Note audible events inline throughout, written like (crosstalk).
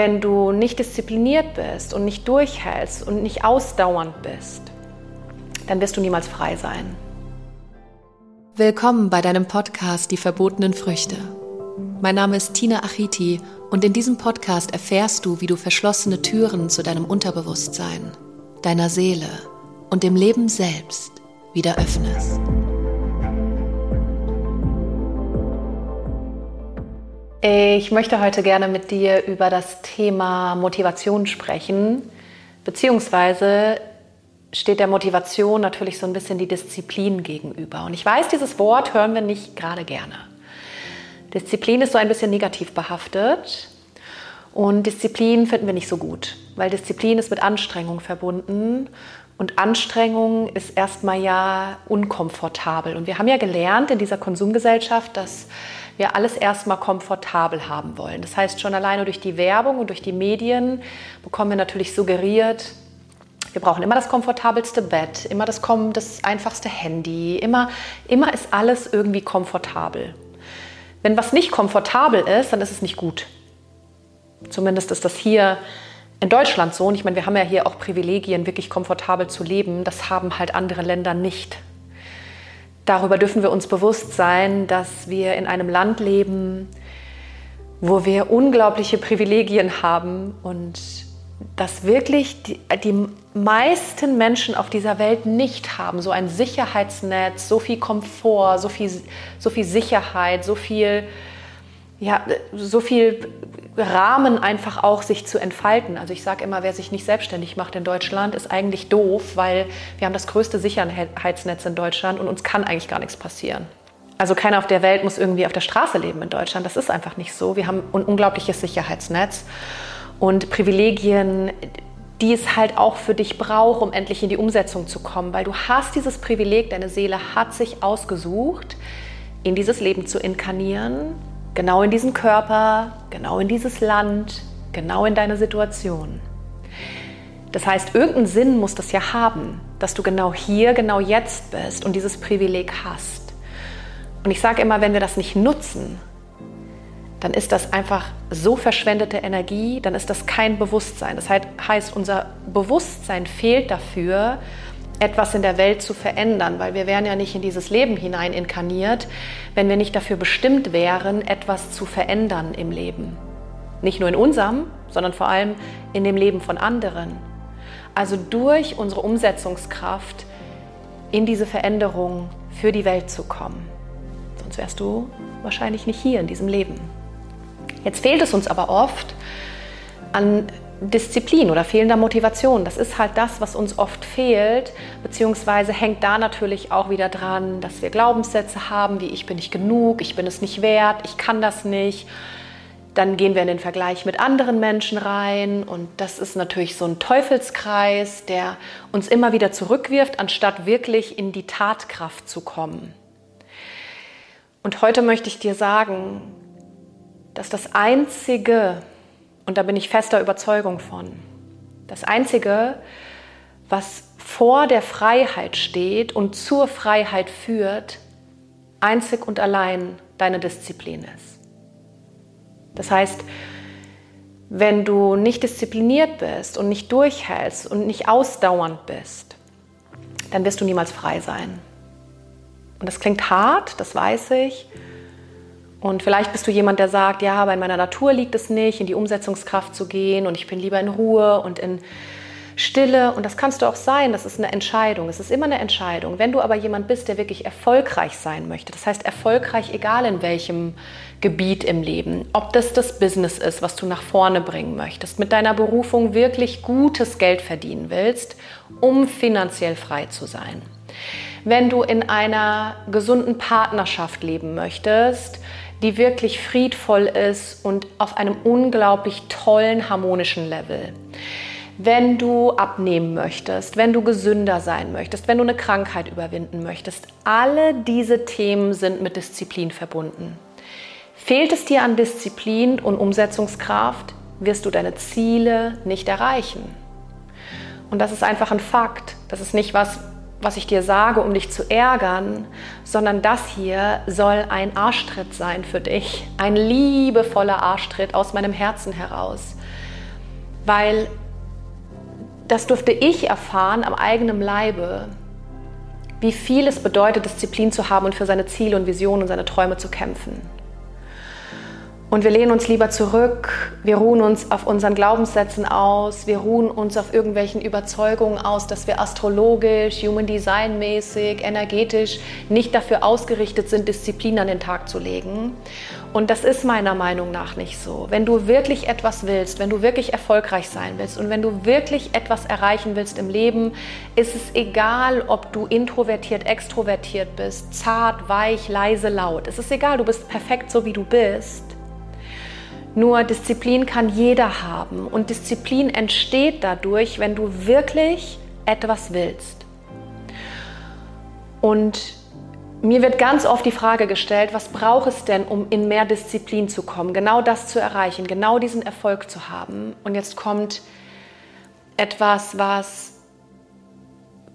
Wenn du nicht diszipliniert bist und nicht durchhältst und nicht ausdauernd bist, dann wirst du niemals frei sein. Willkommen bei deinem Podcast Die verbotenen Früchte. Mein Name ist Tina Achiti und in diesem Podcast erfährst du, wie du verschlossene Türen zu deinem Unterbewusstsein, deiner Seele und dem Leben selbst wieder öffnest. Ich möchte heute gerne mit dir über das Thema Motivation sprechen, beziehungsweise steht der Motivation natürlich so ein bisschen die Disziplin gegenüber. Und ich weiß, dieses Wort hören wir nicht gerade gerne. Disziplin ist so ein bisschen negativ behaftet und Disziplin finden wir nicht so gut, weil Disziplin ist mit Anstrengung verbunden und Anstrengung ist erstmal ja unkomfortabel. Und wir haben ja gelernt in dieser Konsumgesellschaft, dass wir alles erstmal komfortabel haben wollen. Das heißt, schon alleine durch die Werbung und durch die Medien bekommen wir natürlich suggeriert, wir brauchen immer das komfortabelste Bett, immer das, das einfachste Handy, immer, immer ist alles irgendwie komfortabel. Wenn was nicht komfortabel ist, dann ist es nicht gut. Zumindest ist das hier in Deutschland so. Und ich meine, wir haben ja hier auch Privilegien, wirklich komfortabel zu leben. Das haben halt andere Länder nicht. Darüber dürfen wir uns bewusst sein, dass wir in einem Land leben, wo wir unglaubliche Privilegien haben und dass wirklich die, die, meisten Menschen auf dieser Welt nicht haben. So ein Sicherheitsnetz, so viel Komfort, so viel, so viel Sicherheit, so viel, ja, so viel Rahmen einfach auch sich zu entfalten. Also ich sage immer, wer sich nicht selbstständig macht in Deutschland, ist eigentlich doof, weil wir haben das größte Sicherheitsnetz in Deutschland und uns kann eigentlich gar nichts passieren. Also keiner auf der Welt muss irgendwie auf der Straße leben in Deutschland. Das ist einfach nicht so. Wir haben ein unglaubliches Sicherheitsnetz und Privilegien, die es halt auch für dich braucht, um endlich in die Umsetzung zu kommen, weil du hast dieses Privileg, deine Seele hat sich ausgesucht, in dieses Leben zu inkarnieren Genau in diesen Körper, genau in dieses Land, genau in deine Situation. Das heißt, irgendeinen Sinn muss das ja haben, dass du genau hier, genau jetzt bist und dieses Privileg hast. Und ich sage immer, wenn wir das nicht nutzen, dann ist das einfach so verschwendete Energie, dann ist das kein Bewusstsein. Das heißt, unser Bewusstsein fehlt dafür, etwas in der Welt zu verändern, weil wir wären ja nicht in dieses Leben hinein inkarniert, wenn wir nicht dafür bestimmt wären, etwas zu verändern im Leben. Nicht nur in unserem, sondern vor allem in dem Leben von anderen. Also durch unsere Umsetzungskraft in diese Veränderung für die Welt zu kommen. Sonst wärst du wahrscheinlich nicht hier in diesem Leben. Jetzt fehlt es uns aber oft an Disziplin oder fehlender Motivation. Das ist halt das, was uns oft fehlt, beziehungsweise hängt da natürlich auch wieder dran, dass wir Glaubenssätze haben, wie ich bin nicht genug, ich bin es nicht wert, ich kann das nicht. Dann gehen wir in den Vergleich mit anderen Menschen rein und das ist natürlich so ein Teufelskreis, der uns immer wieder zurückwirft, anstatt wirklich in die Tatkraft zu kommen. Und heute möchte ich dir sagen, dass das Einzige, und da bin ich fester Überzeugung von. Das Einzige, was vor der Freiheit steht und zur Freiheit führt, einzig und allein deine Disziplin ist. Das heißt, wenn du nicht diszipliniert bist und nicht durchhältst und nicht ausdauernd bist, dann wirst du niemals frei sein. Und das klingt hart, das weiß ich. Und vielleicht bist du jemand, der sagt, ja, aber in meiner Natur liegt es nicht, in die Umsetzungskraft zu gehen und ich bin lieber in Ruhe und in Stille. Und das kannst du auch sein, das ist eine Entscheidung. Es ist immer eine Entscheidung. Wenn du aber jemand bist, der wirklich erfolgreich sein möchte, das heißt erfolgreich, egal in welchem Gebiet im Leben, ob das das Business ist, was du nach vorne bringen möchtest, mit deiner Berufung wirklich gutes Geld verdienen willst, um finanziell frei zu sein. Wenn du in einer gesunden Partnerschaft leben möchtest, die wirklich friedvoll ist und auf einem unglaublich tollen, harmonischen Level. Wenn du abnehmen möchtest, wenn du gesünder sein möchtest, wenn du eine Krankheit überwinden möchtest, alle diese Themen sind mit Disziplin verbunden. Fehlt es dir an Disziplin und Umsetzungskraft, wirst du deine Ziele nicht erreichen. Und das ist einfach ein Fakt. Das ist nicht was, was ich dir sage, um dich zu ärgern, sondern das hier soll ein Arschtritt sein für dich. Ein liebevoller Arschtritt aus meinem Herzen heraus. weil das durfte ich erfahren am eigenen Leibe, wie viel es bedeutet, Disziplin zu haben und für seine Ziele und Visionen und seine Träume zu kämpfen. Und wir lehnen uns lieber zurück, wir ruhen uns auf unseren Glaubenssätzen aus, wir ruhen uns auf irgendwelchen Überzeugungen aus, dass wir astrologisch, Human Design mäßig, energetisch nicht dafür ausgerichtet sind, Disziplin an den Tag zu legen. Und das ist meiner Meinung nach nicht so. Wenn du wirklich etwas willst, wenn du wirklich erfolgreich sein willst und wenn du wirklich etwas erreichen willst im Leben, ist es egal, ob du introvertiert, extrovertiert bist, zart, weich, leise, laut. Es ist egal, du bist perfekt so, wie du bist. Nur Disziplin kann jeder haben und Disziplin entsteht dadurch, wenn du wirklich etwas willst. Und mir wird ganz oft die Frage gestellt, was braucht es denn, um in mehr Disziplin zu kommen, genau das zu erreichen, genau diesen Erfolg zu haben. Und jetzt kommt etwas, was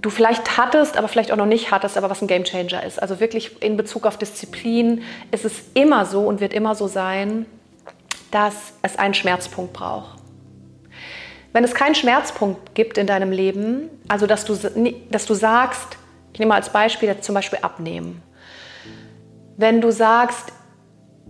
du vielleicht hattest, aber vielleicht auch noch nicht hattest, aber was ein Gamechanger ist. Also wirklich in Bezug auf Disziplin ist es immer so und wird immer so sein, dass es einen Schmerzpunkt braucht. Wenn es keinen Schmerzpunkt gibt in deinem Leben, also dass du, dass du sagst, ich nehme mal als Beispiel zum Beispiel abnehmen. Wenn du sagst,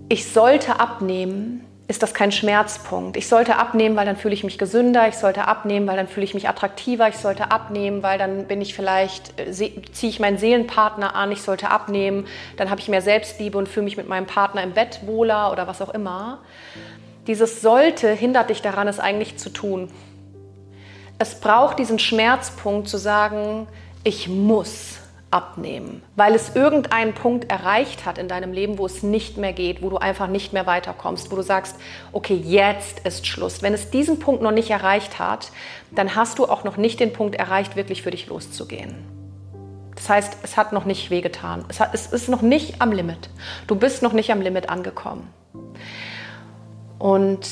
ich sollte abnehmen, ist das kein Schmerzpunkt. Ich sollte abnehmen, weil dann fühle ich mich gesünder, ich sollte abnehmen, weil dann fühle ich mich attraktiver, ich sollte abnehmen, weil dann bin ich vielleicht, äh, ziehe ich meinen Seelenpartner an, ich sollte abnehmen, dann habe ich mehr Selbstliebe und fühle mich mit meinem Partner im Bett wohler oder was auch immer. Dieses sollte hindert dich daran, es eigentlich zu tun. Es braucht diesen Schmerzpunkt zu sagen, ich muss abnehmen, weil es irgendeinen Punkt erreicht hat in deinem Leben, wo es nicht mehr geht, wo du einfach nicht mehr weiterkommst, wo du sagst, okay, jetzt ist Schluss. Wenn es diesen Punkt noch nicht erreicht hat, dann hast du auch noch nicht den Punkt erreicht, wirklich für dich loszugehen. Das heißt, es hat noch nicht wehgetan. Es, hat, es ist noch nicht am Limit. Du bist noch nicht am Limit angekommen. Und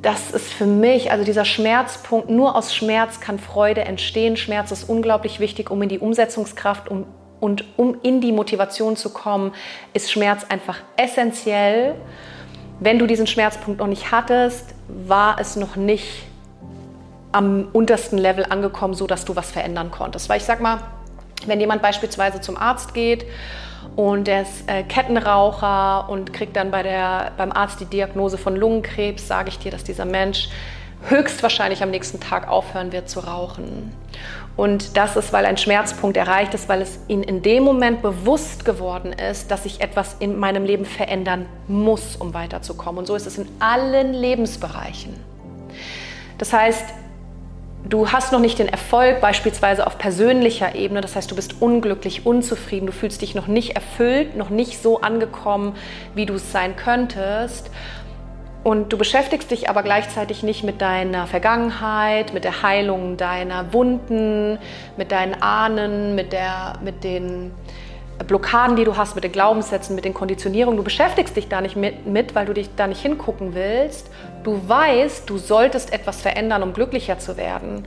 das ist für mich, also dieser Schmerzpunkt, nur aus Schmerz kann Freude entstehen. Schmerz ist unglaublich wichtig, um in die Umsetzungskraft um, und um in die Motivation zu kommen, ist Schmerz einfach essentiell. Wenn du diesen Schmerzpunkt noch nicht hattest, war es noch nicht am untersten Level angekommen, so dass du was verändern konntest. Weil ich sag mal, wenn jemand beispielsweise zum Arzt geht und der ist äh, Kettenraucher und kriegt dann bei der, beim Arzt die Diagnose von Lungenkrebs, sage ich dir, dass dieser Mensch höchstwahrscheinlich am nächsten Tag aufhören wird zu rauchen. Und das ist, weil ein Schmerzpunkt erreicht ist, weil es ihm in dem Moment bewusst geworden ist, dass ich etwas in meinem Leben verändern muss, um weiterzukommen. Und so ist es in allen Lebensbereichen. Das heißt, du hast noch nicht den Erfolg, beispielsweise auf persönlicher Ebene, das heißt, du bist unglücklich, unzufrieden, du fühlst dich noch nicht erfüllt, noch nicht so angekommen, wie du es sein könntest. Und du beschäftigst dich aber gleichzeitig nicht mit deiner Vergangenheit, mit der Heilung deiner Wunden, mit deinen Ahnen, mit, der, mit den Blockaden, die du hast, mit den Glaubenssätzen, mit den Konditionierungen. Du beschäftigst dich da nicht mit, mit, weil du dich da nicht hingucken willst. Du weißt, du solltest etwas verändern, um glücklicher zu werden.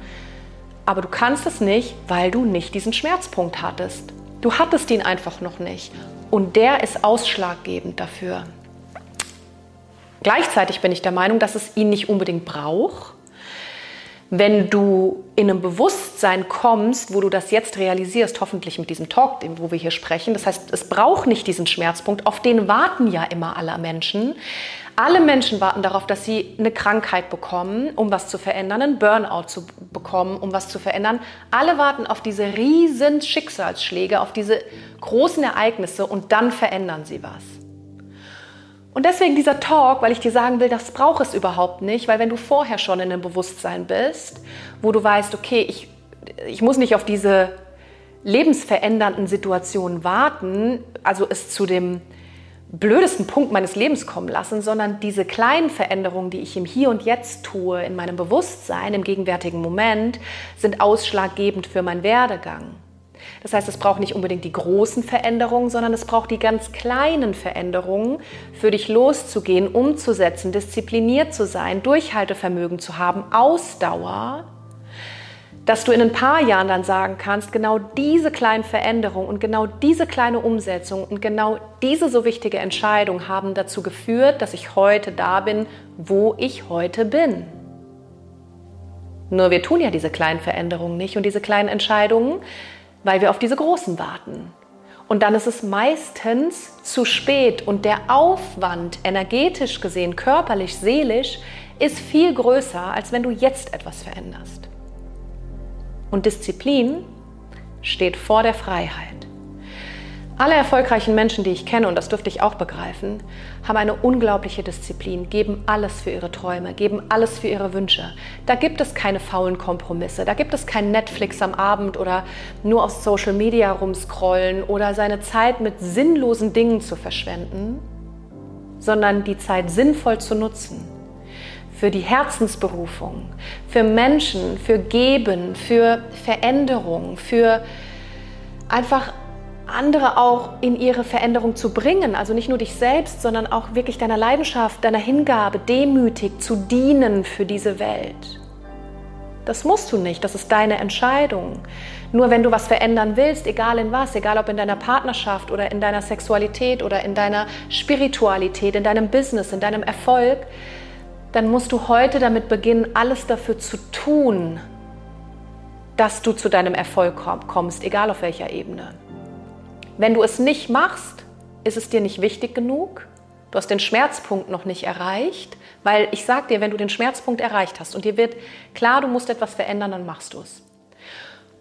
Aber du kannst es nicht, weil du nicht diesen Schmerzpunkt hattest. Du hattest ihn einfach noch nicht. Und der ist ausschlaggebend dafür. Gleichzeitig bin ich der Meinung, dass es ihn nicht unbedingt braucht, wenn du in einem Bewusstsein kommst, wo du das jetzt realisierst, hoffentlich mit diesem Talk, wo wir hier sprechen, das heißt, es braucht nicht diesen Schmerzpunkt, auf den warten ja immer alle Menschen. Alle Menschen warten darauf, dass sie eine Krankheit bekommen, um was zu verändern, einen Burnout zu bekommen, um was zu verändern. Alle warten auf diese riesen Schicksalsschläge, auf diese großen Ereignisse und dann verändern sie was. Und deswegen dieser Talk, weil ich dir sagen will, das braucht es überhaupt nicht, weil wenn du vorher schon in einem Bewusstsein bist, wo du weißt, okay, ich, ich muss nicht auf diese lebensverändernden Situationen warten, also es zu dem blödesten Punkt meines Lebens kommen lassen, sondern diese kleinen Veränderungen, die ich im Hier und Jetzt tue, in meinem Bewusstsein, im gegenwärtigen Moment, sind ausschlaggebend für meinen Werdegang. Das heißt, es braucht nicht unbedingt die großen Veränderungen, sondern es braucht die ganz kleinen Veränderungen, für dich loszugehen, umzusetzen, diszipliniert zu sein, Durchhaltevermögen zu haben, Ausdauer, dass du in ein paar Jahren dann sagen kannst, genau diese kleinen Veränderungen und genau diese kleine Umsetzung und genau diese so wichtige Entscheidung haben dazu geführt, dass ich heute da bin, wo ich heute bin. Nur wir tun ja diese kleinen Veränderungen nicht und diese kleinen Entscheidungen, weil wir auf diese großen warten. Und dann ist es meistens zu spät und der Aufwand, energetisch gesehen, körperlich, seelisch, ist viel größer, als wenn du jetzt etwas veränderst. Und Disziplin steht vor der Freiheit. Alle erfolgreichen Menschen, die ich kenne, und das dürfte ich auch begreifen, haben eine unglaubliche Disziplin, geben alles für ihre Träume, geben alles für ihre Wünsche. Da gibt es keine faulen Kompromisse, da gibt es kein Netflix am Abend oder nur auf Social Media rumscrollen oder seine Zeit mit sinnlosen Dingen zu verschwenden, sondern die Zeit sinnvoll zu nutzen. Für die Herzensberufung, für Menschen, für Geben, für Veränderung, für einfach andere auch in ihre Veränderung zu bringen. Also nicht nur dich selbst, sondern auch wirklich deiner Leidenschaft, deiner Hingabe, demütig zu dienen für diese Welt. Das musst du nicht, das ist deine Entscheidung. Nur wenn du was verändern willst, egal in was, egal ob in deiner Partnerschaft oder in deiner Sexualität oder in deiner Spiritualität, in deinem Business, in deinem Erfolg, dann musst du heute damit beginnen, alles dafür zu tun, dass du zu deinem Erfolg kommst, egal auf welcher Ebene. Wenn du es nicht machst, ist es dir nicht wichtig genug. Du hast den Schmerzpunkt noch nicht erreicht, weil ich sage dir, wenn du den Schmerzpunkt erreicht hast und dir wird klar, du musst etwas verändern, dann machst du es.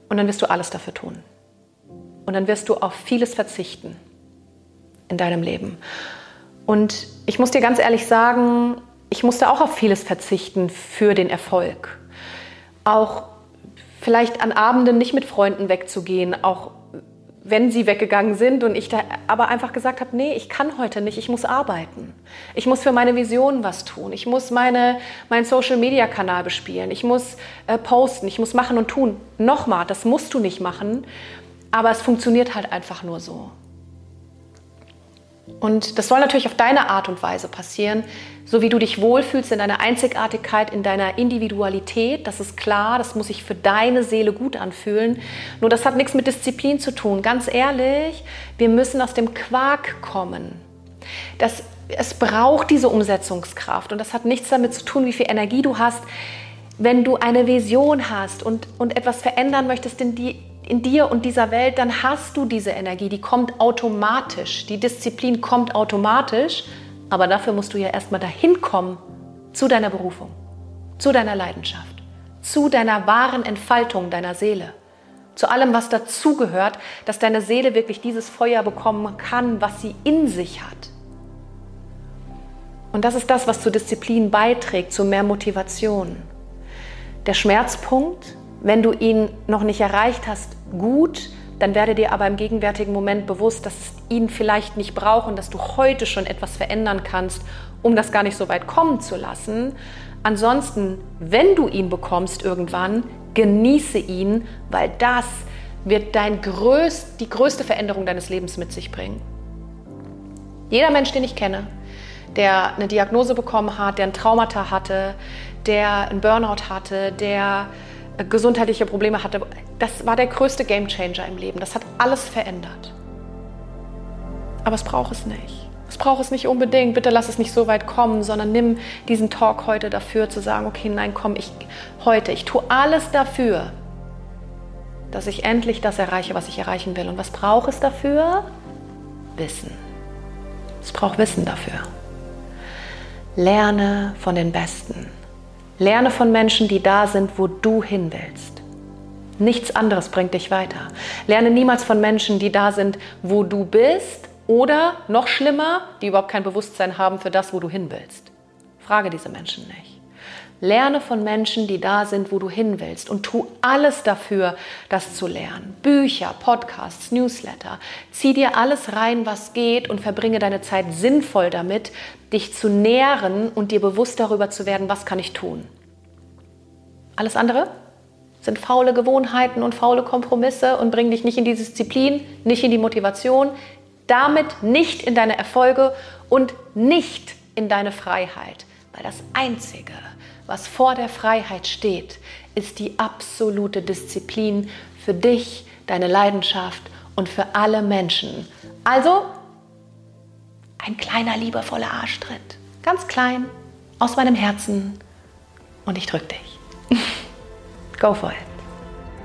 Und dann wirst du alles dafür tun. Und dann wirst du auf vieles verzichten in deinem Leben. Und ich muss dir ganz ehrlich sagen, ich musste auch auf vieles verzichten für den Erfolg. Auch vielleicht an Abenden nicht mit Freunden wegzugehen, auch wenn sie weggegangen sind und ich da aber einfach gesagt habe, nee, ich kann heute nicht, ich muss arbeiten. Ich muss für meine Vision was tun. Ich muss meine, meinen Social-Media-Kanal bespielen. Ich muss äh, posten, ich muss machen und tun. Nochmal, das musst du nicht machen, aber es funktioniert halt einfach nur so. Und das soll natürlich auf deine Art und Weise passieren, so wie du dich wohlfühlst in deiner Einzigartigkeit, in deiner Individualität. Das ist klar, das muss sich für deine Seele gut anfühlen. Nur das hat nichts mit Disziplin zu tun. Ganz ehrlich, wir müssen aus dem Quark kommen. Das, es braucht diese Umsetzungskraft und das hat nichts damit zu tun, wie viel Energie du hast. Wenn du eine Vision hast und, und etwas verändern möchtest in die in dir und dieser Welt, dann hast du diese Energie, die kommt automatisch. Die Disziplin kommt automatisch, aber dafür musst du ja erstmal dahin kommen zu deiner Berufung, zu deiner Leidenschaft, zu deiner wahren Entfaltung deiner Seele, zu allem, was dazugehört, dass deine Seele wirklich dieses Feuer bekommen kann, was sie in sich hat. Und das ist das, was zur Disziplin beiträgt, zu mehr Motivation. Der Schmerzpunkt wenn du ihn noch nicht erreicht hast, gut, dann werde dir aber im gegenwärtigen Moment bewusst, dass es ihn vielleicht nicht braucht und dass du heute schon etwas verändern kannst, um das gar nicht so weit kommen zu lassen. Ansonsten, wenn du ihn bekommst irgendwann, genieße ihn, weil das wird dein größt, die größte Veränderung deines Lebens mit sich bringen. Jeder Mensch, den ich kenne, der eine Diagnose bekommen hat, der ein Traumata hatte, der einen Burnout hatte, der gesundheitliche Probleme hatte. Das war der größte Gamechanger im Leben. Das hat alles verändert. Aber es braucht es nicht. Es braucht es nicht unbedingt. Bitte lass es nicht so weit kommen, sondern nimm diesen Talk heute dafür, zu sagen, okay, nein, komm, ich heute, ich tue alles dafür, dass ich endlich das erreiche, was ich erreichen will. Und was braucht es dafür? Wissen. Es braucht Wissen dafür. Lerne von den Besten. Lerne von Menschen, die da sind, wo du hin willst. Nichts anderes bringt dich weiter. Lerne niemals von Menschen, die da sind, wo du bist oder noch schlimmer, die überhaupt kein Bewusstsein haben für das, wo du hin willst. Frage diese Menschen nicht. Lerne von Menschen, die da sind, wo du hin willst und tu alles dafür, das zu lernen. Bücher, Podcasts, Newsletter. Zieh dir alles rein, was geht und verbringe deine Zeit sinnvoll damit, dich zu nähren und dir bewusst darüber zu werden, was kann ich tun. Alles andere sind faule Gewohnheiten und faule Kompromisse und bringen dich nicht in die Disziplin, nicht in die Motivation, damit nicht in deine Erfolge und nicht in deine Freiheit. Weil das Einzige, was vor der Freiheit steht, ist die absolute Disziplin für dich, deine Leidenschaft und für alle Menschen. Also ein kleiner liebevoller Arschtritt, ganz klein, aus meinem Herzen und ich drück dich. (laughs) Go for it.